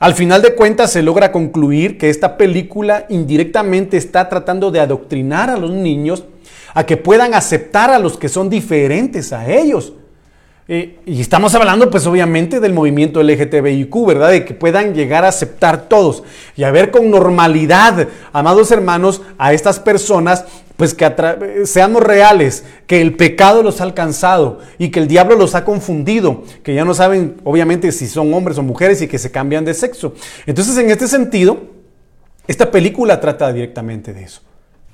Al final de cuentas se logra concluir que esta película indirectamente está tratando de adoctrinar a los niños a que puedan aceptar a los que son diferentes a ellos. Eh, y estamos hablando pues obviamente del movimiento LGTBIQ, ¿verdad? De que puedan llegar a aceptar todos y a ver con normalidad, amados hermanos, a estas personas pues que seamos reales, que el pecado los ha alcanzado y que el diablo los ha confundido, que ya no saben obviamente si son hombres o mujeres y que se cambian de sexo. Entonces en este sentido, esta película trata directamente de eso.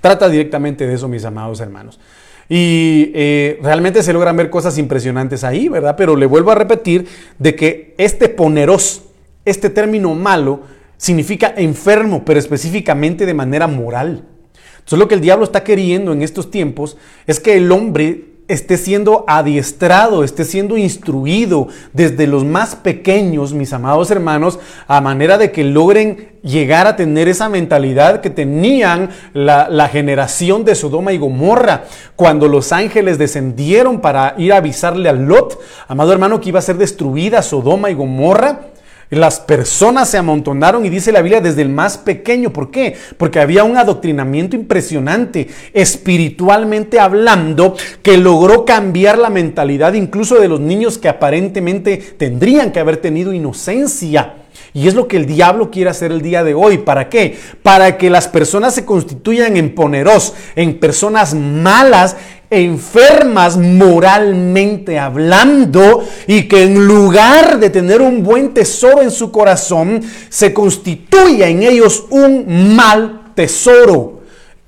Trata directamente de eso, mis amados hermanos. Y eh, realmente se logran ver cosas impresionantes ahí, ¿verdad? Pero le vuelvo a repetir de que este poneros, este término malo, significa enfermo, pero específicamente de manera moral. Entonces lo que el diablo está queriendo en estos tiempos es que el hombre esté siendo adiestrado, esté siendo instruido desde los más pequeños, mis amados hermanos, a manera de que logren llegar a tener esa mentalidad que tenían la, la, generación de Sodoma y Gomorra, cuando los ángeles descendieron para ir a avisarle a Lot, amado hermano, que iba a ser destruida Sodoma y Gomorra. Las personas se amontonaron y dice la Biblia desde el más pequeño. ¿Por qué? Porque había un adoctrinamiento impresionante, espiritualmente hablando, que logró cambiar la mentalidad incluso de los niños que aparentemente tendrían que haber tenido inocencia. Y es lo que el diablo quiere hacer el día de hoy. ¿Para qué? Para que las personas se constituyan en poneros, en personas malas enfermas moralmente hablando y que en lugar de tener un buen tesoro en su corazón, se constituya en ellos un mal tesoro.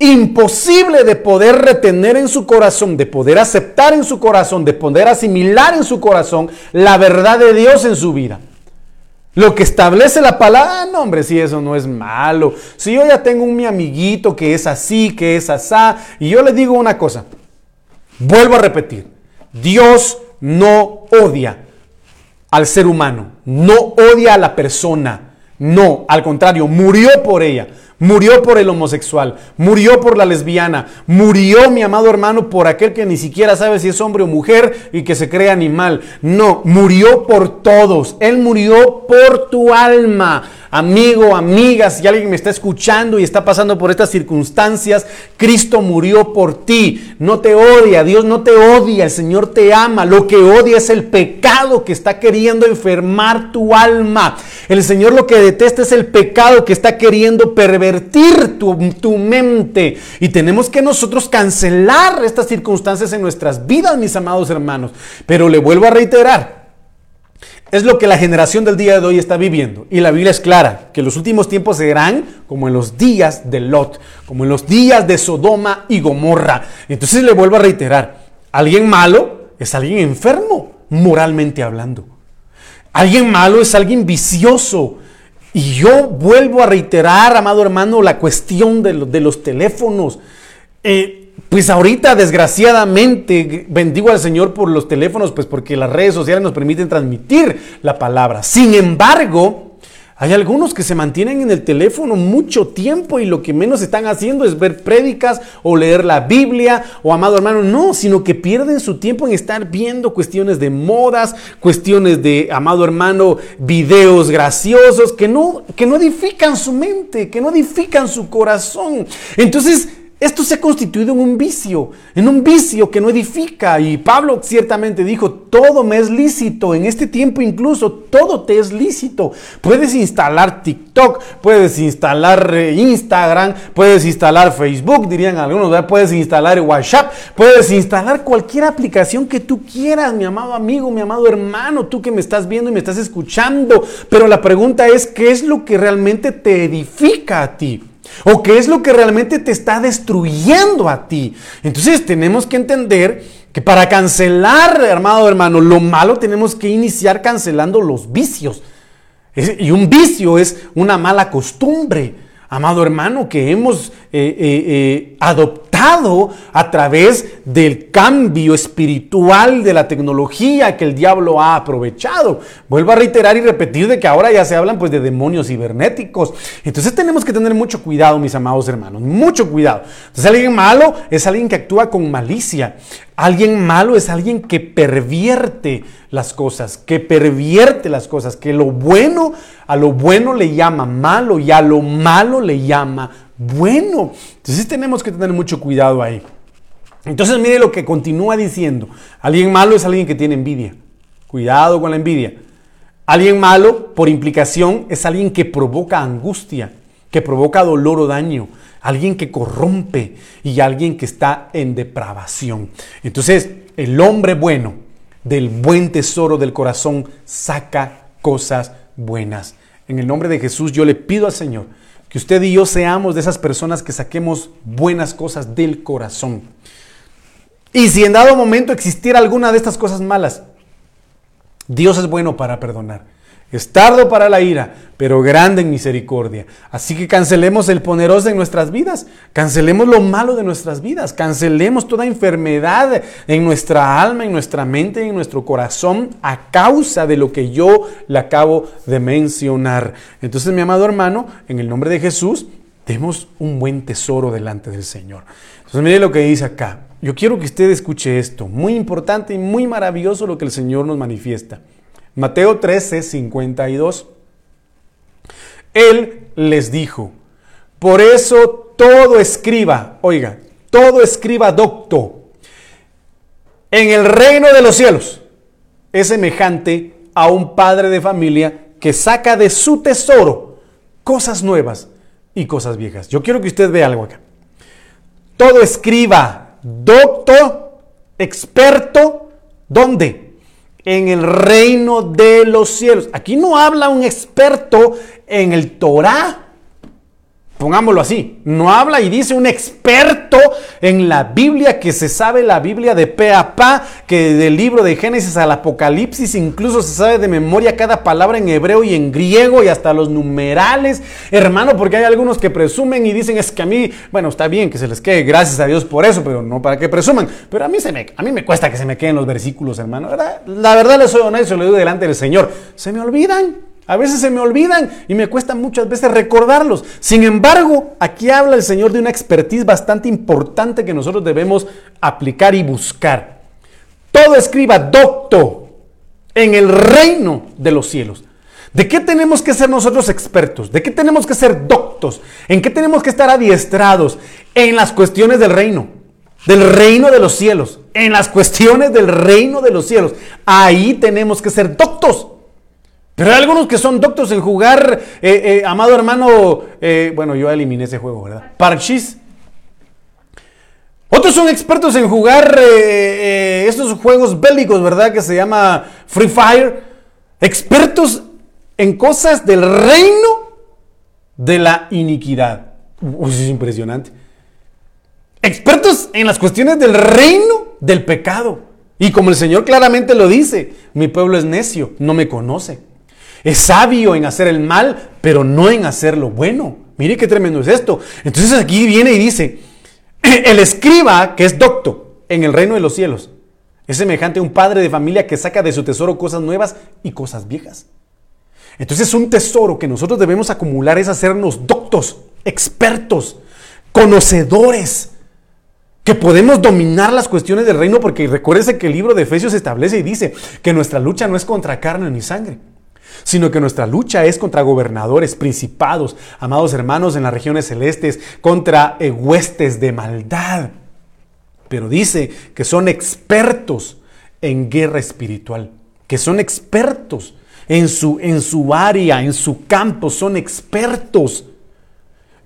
imposible de poder retener en su corazón, de poder aceptar en su corazón, de poder asimilar en su corazón la verdad de Dios en su vida. Lo que establece la palabra, ah, no hombre, si eso no es malo. Si yo ya tengo un mi amiguito que es así, que es asá, y yo le digo una cosa, vuelvo a repetir, Dios no odia al ser humano, no odia a la persona, no, al contrario, murió por ella. Murió por el homosexual, murió por la lesbiana, murió mi amado hermano por aquel que ni siquiera sabe si es hombre o mujer y que se cree animal. No, murió por todos. Él murió por tu alma. Amigo, amiga, si alguien me está escuchando y está pasando por estas circunstancias, Cristo murió por ti. No te odia, Dios no te odia, el Señor te ama. Lo que odia es el pecado que está queriendo enfermar tu alma. El Señor lo que detesta es el pecado que está queriendo pervertir tu, tu mente. Y tenemos que nosotros cancelar estas circunstancias en nuestras vidas, mis amados hermanos. Pero le vuelvo a reiterar, es lo que la generación del día de hoy está viviendo. Y la Biblia es clara, que los últimos tiempos serán como en los días de Lot, como en los días de Sodoma y Gomorra. Entonces le vuelvo a reiterar, alguien malo es alguien enfermo, moralmente hablando. Alguien malo es alguien vicioso. Y yo vuelvo a reiterar, amado hermano, la cuestión de, los teléfonos. Eh, pues ahorita, desgraciadamente, bendigo al Señor por los teléfonos, pues porque las redes sociales nos permiten transmitir la palabra. Sin embargo, hay algunos que se mantienen en el teléfono mucho tiempo y lo que menos están haciendo es ver prédicas o leer la Biblia o amado hermano, no, sino que pierden su tiempo en estar viendo cuestiones de modas, cuestiones de, amado hermano, videos graciosos que no, que no edifican su mente, que no edifican su corazón. Entonces, esto se ha constituido en un vicio, en un vicio que no edifica. Y Pablo ciertamente dijo, todo me es lícito. En este tiempo incluso todo te es lícito. Puedes instalar TikTok, puedes instalar eh, Instagram, puedes instalar Facebook, dirían algunos, puedes instalar WhatsApp, puedes instalar cualquier aplicación que tú quieras, mi amado amigo, mi amado hermano, tú que me estás viendo y me estás escuchando. Pero la pregunta es, ¿qué es lo que realmente te edifica a ti? ¿O qué es lo que realmente te está destruyendo a ti? Entonces tenemos que entender que para cancelar, hermano hermano, lo malo tenemos que iniciar cancelando los vicios. Y un vicio es una mala costumbre amado hermano, que hemos eh, eh, eh, adoptado a través del cambio espiritual de la tecnología que el diablo ha aprovechado. Vuelvo a reiterar y repetir de que ahora ya se hablan pues de demonios cibernéticos. Entonces tenemos que tener mucho cuidado, mis amados hermanos, mucho cuidado. Entonces alguien malo es alguien que actúa con malicia. Alguien malo es alguien que pervierte las cosas, que pervierte las cosas, que lo bueno a lo bueno le llama malo y a lo malo le llama bueno. Entonces tenemos que tener mucho cuidado ahí. Entonces mire lo que continúa diciendo. Alguien malo es alguien que tiene envidia. Cuidado con la envidia. Alguien malo, por implicación, es alguien que provoca angustia, que provoca dolor o daño alguien que corrompe y alguien que está en depravación. Entonces, el hombre bueno del buen tesoro del corazón saca cosas buenas. En el nombre de Jesús yo le pido al Señor que usted y yo seamos de esas personas que saquemos buenas cosas del corazón. Y si en dado momento existiera alguna de estas cosas malas, Dios es bueno para perdonar. Es tardo para la ira, pero grande en misericordia. Así que cancelemos el poderoso en nuestras vidas, cancelemos lo malo de nuestras vidas, cancelemos toda enfermedad en nuestra alma, en nuestra mente, en nuestro corazón a causa de lo que yo le acabo de mencionar. Entonces, mi amado hermano, en el nombre de Jesús, demos un buen tesoro delante del Señor. Entonces, mire lo que dice acá. Yo quiero que usted escuche esto, muy importante y muy maravilloso lo que el Señor nos manifiesta. Mateo 13, 52. Él les dijo, por eso todo escriba, oiga, todo escriba docto en el reino de los cielos es semejante a un padre de familia que saca de su tesoro cosas nuevas y cosas viejas. Yo quiero que usted vea algo acá. Todo escriba, docto, experto, ¿dónde? En el reino de los cielos. Aquí no habla un experto en el Torah. Pongámoslo así, no habla y dice un experto en la Biblia que se sabe la Biblia de pe a pa, que del libro de Génesis al Apocalipsis incluso se sabe de memoria cada palabra en hebreo y en griego y hasta los numerales. Hermano, porque hay algunos que presumen y dicen es que a mí, bueno, está bien que se les quede, gracias a Dios por eso, pero no para que presuman. Pero a mí, se me, a mí me cuesta que se me queden los versículos, hermano. La verdad les soy honesto, lo digo delante del Señor. Se me olvidan. A veces se me olvidan y me cuesta muchas veces recordarlos. Sin embargo, aquí habla el Señor de una expertise bastante importante que nosotros debemos aplicar y buscar. Todo escriba docto en el reino de los cielos. ¿De qué tenemos que ser nosotros expertos? ¿De qué tenemos que ser doctos? ¿En qué tenemos que estar adiestrados? En las cuestiones del reino, del reino de los cielos, en las cuestiones del reino de los cielos. Ahí tenemos que ser doctos. Pero hay algunos que son doctos en jugar, eh, eh, amado hermano, eh, bueno, yo eliminé ese juego, ¿verdad? Parchis. Otros son expertos en jugar estos juegos bélicos, ¿verdad? Que se llama Free Fire. Expertos en cosas del reino de la iniquidad. Uy, es impresionante. Expertos en las cuestiones del reino del pecado. Y como el Señor claramente lo dice, mi pueblo es necio, no me conoce. Es sabio en hacer el mal, pero no en hacer lo bueno. Mire qué tremendo es esto. Entonces aquí viene y dice, el escriba que es docto en el reino de los cielos es semejante a un padre de familia que saca de su tesoro cosas nuevas y cosas viejas. Entonces un tesoro que nosotros debemos acumular es hacernos doctos, expertos, conocedores, que podemos dominar las cuestiones del reino, porque recuérdese que el libro de Efesios establece y dice que nuestra lucha no es contra carne ni sangre, sino que nuestra lucha es contra gobernadores, principados, amados hermanos en las regiones celestes, contra eh, huestes de maldad. Pero dice que son expertos en guerra espiritual, que son expertos en su, en su área, en su campo, son expertos.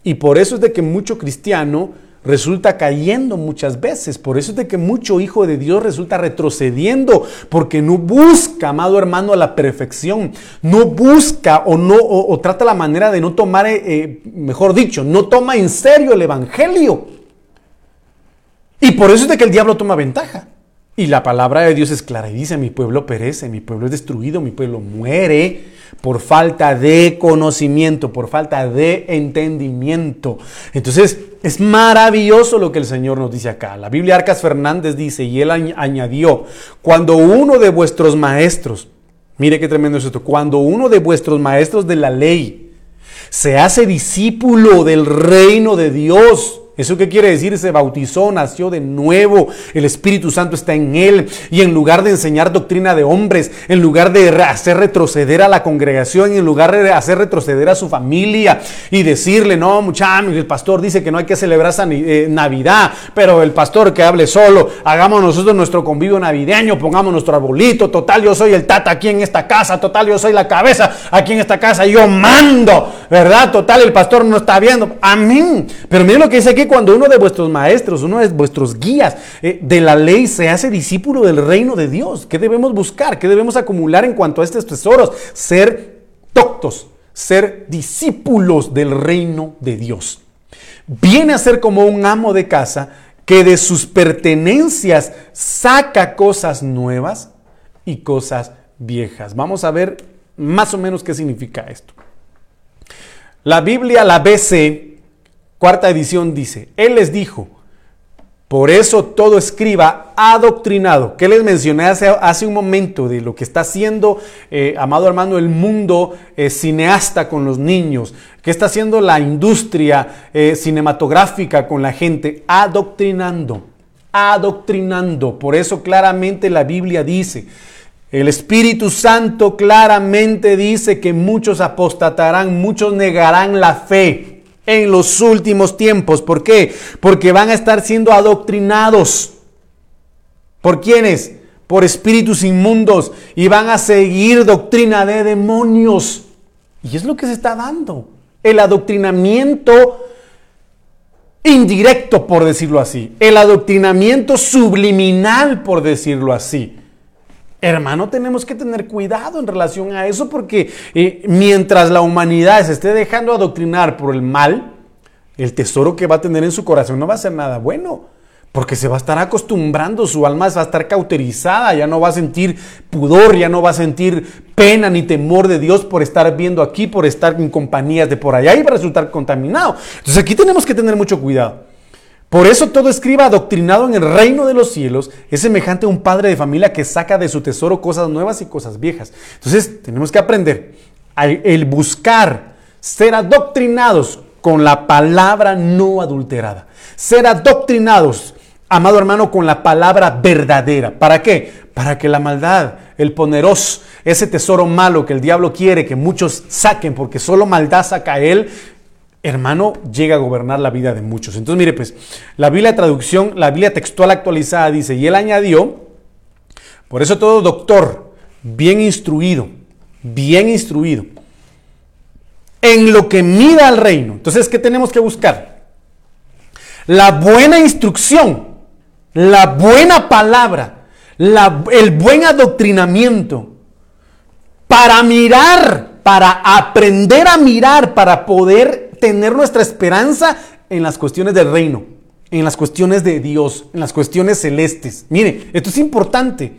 Y por eso es de que mucho cristiano resulta cayendo muchas veces. Por eso es de que mucho hijo de Dios resulta retrocediendo, porque no busca, amado hermano, la perfección. No busca o no o, trata la manera de no tomar, eh, eh, mejor dicho, no toma en serio el evangelio. Y por eso es de que el diablo toma ventaja. Y la palabra de Dios es clara y dice, mi pueblo perece, mi pueblo es destruido, mi pueblo muere por falta de conocimiento, por falta de entendimiento. Entonces, es maravilloso lo que el Señor nos dice acá. La Biblia Arcas Fernández dice, y él añadió, cuando uno de vuestros maestros, mire qué tremendo es esto, cuando uno de vuestros maestros de la ley se hace discípulo del reino de Dios, ¿Eso qué quiere decir? Se bautizó, nació de nuevo, el Espíritu Santo está en él y en lugar de enseñar doctrina de hombres, en lugar de hacer retroceder a la congregación, en lugar de hacer retroceder a su familia y decirle, no muchachos, el pastor dice que no hay que celebrar eh, Navidad, pero el pastor que hable solo, hagamos nosotros nuestro convivio navideño, pongamos nuestro arbolito, total yo soy el tata aquí en esta casa, total yo soy la cabeza aquí en esta casa, yo mando, ¿verdad? Total el pastor no está viendo, amén. Pero miren lo que dice aquí cuando uno de vuestros maestros, uno de vuestros guías eh, de la ley se hace discípulo del reino de Dios? ¿Qué debemos buscar? ¿Qué debemos acumular en cuanto a estos tesoros? Ser doctos, ser discípulos del reino de Dios. Viene a ser como un amo de casa que de sus pertenencias saca cosas nuevas y cosas viejas. Vamos a ver más o menos qué significa esto. La Biblia, la BC, Cuarta edición dice, Él les dijo, por eso todo escriba adoctrinado, que les mencioné hace, un momento de lo que está haciendo, eh, amado hermano, el mundo eh, cineasta con los niños, que está haciendo la industria eh, cinematográfica con la gente, adoctrinando, adoctrinando. Por eso claramente la Biblia dice, el Espíritu Santo claramente dice que muchos apostatarán, muchos negarán la fe en los últimos tiempos. ¿Por qué? Porque van a estar siendo adoctrinados. ¿Por quiénes? Por espíritus inmundos y van a seguir doctrina de demonios. Y es lo que se está dando. El adoctrinamiento indirecto, por decirlo así. El adoctrinamiento subliminal, por decirlo así. Hermano, tenemos que tener cuidado en relación a eso porque eh, mientras la humanidad se esté dejando adoctrinar por el mal, el tesoro que va a tener en su corazón no va a ser nada bueno. Porque se va a estar acostumbrando, su alma va a estar cauterizada, ya no va a sentir pudor, ya no va a sentir pena ni temor de Dios por estar viendo aquí, por estar en compañías de por allá y va a resultar contaminado. Entonces aquí tenemos que tener mucho cuidado. Por eso todo escriba adoctrinado en el reino de los cielos es semejante a un padre de familia que saca de su tesoro cosas nuevas y cosas viejas. Entonces tenemos que aprender el buscar ser adoctrinados con la palabra no adulterada. Ser adoctrinados amado hermano, con la palabra verdadera. ¿Para qué? Para que la maldad, el poneros, ese tesoro malo que el diablo quiere que muchos saquen, porque solo maldad saca a él, hermano, llega a gobernar la vida de muchos. Entonces, mire, pues, la Biblia traducción, la Biblia textual actualizada dice, y él añadió, por eso todo doctor, bien instruido, bien instruido, en lo que mira al reino. Entonces, ¿qué tenemos que buscar? La buena instrucción la buena palabra, el buen adoctrinamiento, para mirar, para aprender a mirar, para poder tener nuestra esperanza en las cuestiones del reino, en las cuestiones de Dios, en las cuestiones celestes. Mire, esto es importante.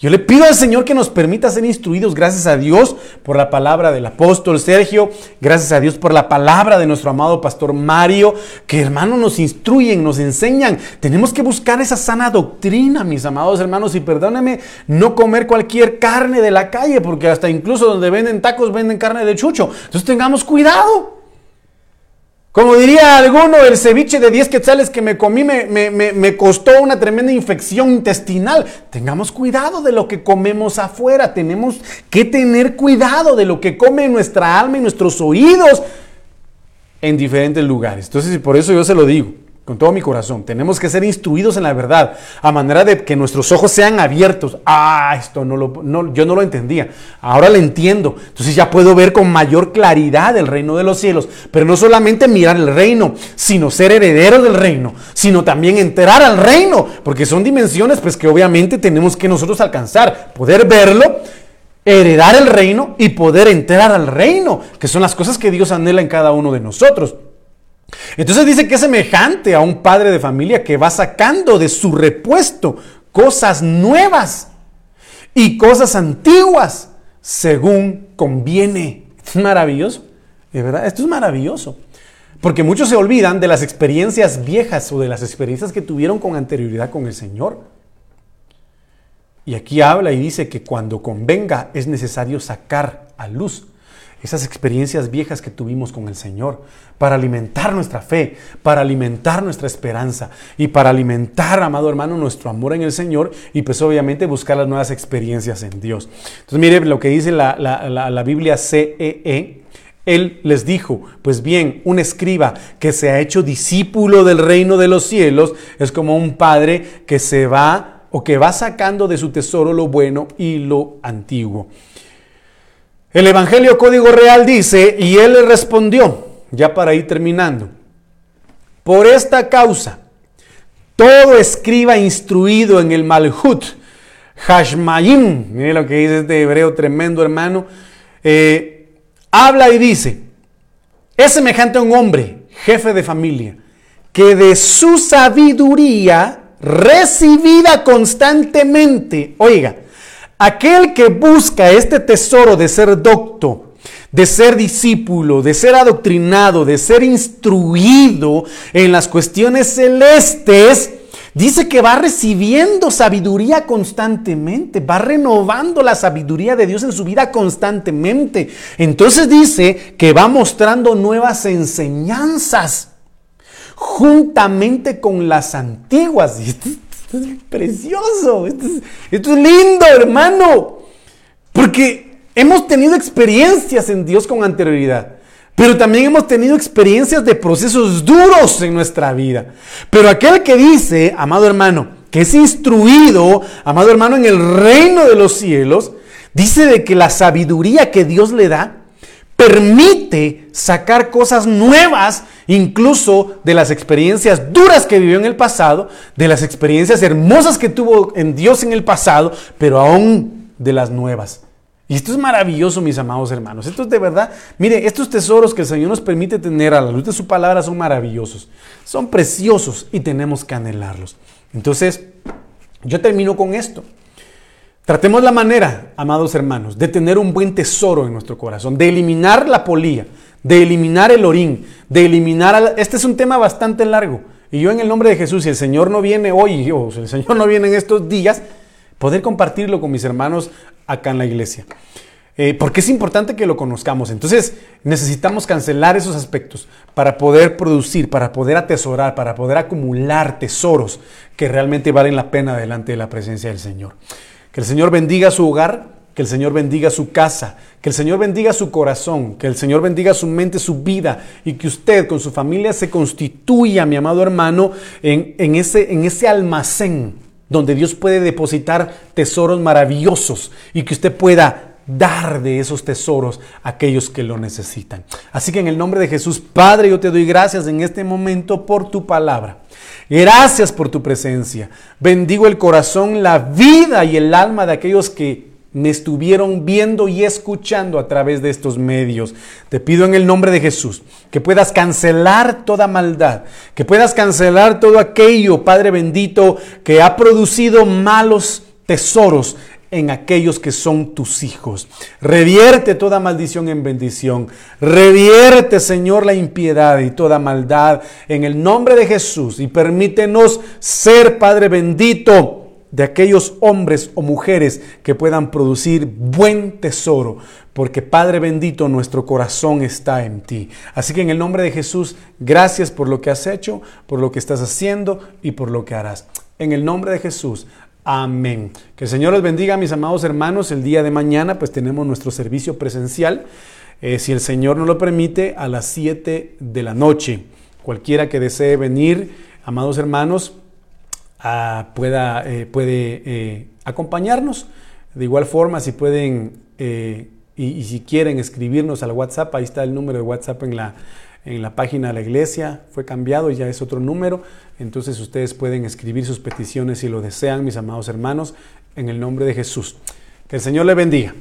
Yo le pido al Señor que nos permita ser instruidos, gracias a Dios por la palabra del apóstol Sergio, gracias a Dios por la palabra de nuestro amado pastor Mario, que hermanos nos instruyen, nos enseñan. Tenemos que buscar esa sana doctrina, mis amados hermanos, y perdónenme, no comer cualquier carne de la calle, porque hasta incluso donde venden tacos venden carne de chucho. Entonces tengamos cuidado. Como diría alguno, el ceviche de 10 quetzales que me comí me, me, costó una tremenda infección intestinal. Tengamos cuidado de lo que comemos afuera. Tenemos que tener cuidado de lo que come nuestra alma y nuestros oídos en diferentes lugares. Entonces, por eso yo se lo digo con todo mi corazón. Tenemos que ser instruidos en la verdad, a manera de que nuestros ojos sean abiertos. Ah, esto no lo, no, yo no lo entendía. Ahora lo entiendo. Entonces ya puedo ver con mayor claridad el reino de los cielos. Pero no solamente mirar el reino, sino ser heredero del reino, sino también entrar al reino, porque son dimensiones pues que obviamente tenemos que nosotros alcanzar, poder verlo heredar el reino y poder entrar al reino, que son las cosas que Dios anhela en cada uno de nosotros. Entonces dice que es semejante a un padre de familia que va sacando de su repuesto cosas nuevas y cosas antiguas según conviene. Es maravilloso, de verdad, esto es maravilloso. Porque muchos se olvidan de las experiencias viejas o de las experiencias que tuvieron con anterioridad con el Señor. Y aquí habla y dice que cuando convenga es necesario sacar a luz esas experiencias viejas que tuvimos con el Señor, para alimentar nuestra fe, para alimentar nuestra esperanza y para alimentar, amado hermano, nuestro amor en el Señor y pues obviamente buscar las nuevas experiencias en Dios. Entonces mire lo que dice la, la Biblia CEE. E. Él les dijo, pues bien, un escriba que se ha hecho discípulo del reino de los cielos es como un padre que se va o que va sacando de su tesoro lo bueno y lo antiguo. El Evangelio Código Real dice, y él le respondió, ya para ir terminando, por esta causa, todo escriba instruido en el Malhut, Hashmayim, mire lo que dice este hebreo tremendo hermano, eh, habla y dice, es semejante a un hombre, jefe de familia, que de su sabiduría recibida constantemente, oiga, Aquel que busca este tesoro de ser docto, de ser discípulo, de ser adoctrinado, de ser instruido en las cuestiones celestes, dice que va recibiendo sabiduría constantemente, va renovando la sabiduría de Dios en su vida constantemente. Entonces dice que va mostrando nuevas enseñanzas juntamente con las antiguas. Esto es precioso, esto es, lindo, hermano. Porque hemos tenido experiencias en Dios con anterioridad. Pero también hemos tenido experiencias de procesos duros en nuestra vida. Pero aquel que dice, amado hermano, que es instruido, amado hermano, en el reino de los cielos, dice de que la sabiduría que Dios le da permite sacar cosas nuevas, incluso de las experiencias duras que vivió en el pasado, de las experiencias hermosas que tuvo en Dios en el pasado, pero aún de las nuevas. Y esto es maravilloso, mis amados hermanos. Esto es de verdad. Mire, estos tesoros que el Señor nos permite tener a la luz de su palabra son maravillosos. Son preciosos y tenemos que anhelarlos. Entonces, yo termino con esto. Tratemos la manera, amados hermanos, de tener un buen tesoro en nuestro corazón, de eliminar la polía, de eliminar el orín, de eliminar... Este es un tema bastante largo. Y yo en el nombre de Jesús, si el Señor no viene hoy, o si el Señor no viene en estos días, poder compartirlo con mis hermanos acá en la iglesia. Eh, porque es importante que lo conozcamos. Entonces necesitamos cancelar esos aspectos para poder producir, para poder atesorar, para poder acumular tesoros que realmente valen la pena delante de la presencia del Señor. Que el Señor bendiga su hogar, que el Señor bendiga su casa, que el Señor bendiga su corazón, que el Señor bendiga su mente, su vida y que usted con su familia se constituya, mi amado hermano, en, ese, en ese almacén donde Dios puede depositar tesoros maravillosos y que usted pueda dar de esos tesoros a aquellos que lo necesitan. Así que en el nombre de Jesús, Padre, yo te doy gracias en este momento por tu palabra. Gracias por tu presencia. Bendigo el corazón, la vida y el alma de aquellos que me estuvieron viendo y escuchando a través de estos medios. Te pido en el nombre de Jesús que puedas cancelar toda maldad, que puedas cancelar todo aquello, Padre bendito, que ha producido malos tesoros en aquellos que son tus hijos. Revierte toda maldición en bendición. Revierte, Señor, la impiedad y toda maldad en el nombre de Jesús y permítenos ser, Padre bendito, de aquellos hombres o mujeres que puedan producir buen tesoro, porque Padre bendito, nuestro corazón está en ti. Así que en el nombre de Jesús, gracias por lo que has hecho, por lo que estás haciendo y por lo que harás. En el nombre de Jesús, Amén. Que el Señor les bendiga, mis amados hermanos. El día de mañana, pues tenemos nuestro servicio presencial. Eh, si el Señor nos lo permite, a las 7 de la noche. Cualquiera que desee venir, amados hermanos, ah, pueda, eh, puede eh, acompañarnos. De igual forma, si pueden y, y si quieren escribirnos al WhatsApp, ahí está el número de WhatsApp en la, en la página de la iglesia, fue cambiado, ya es otro número, entonces ustedes pueden escribir sus peticiones si lo desean, mis amados hermanos, en el nombre de Jesús. Que el Señor le bendiga.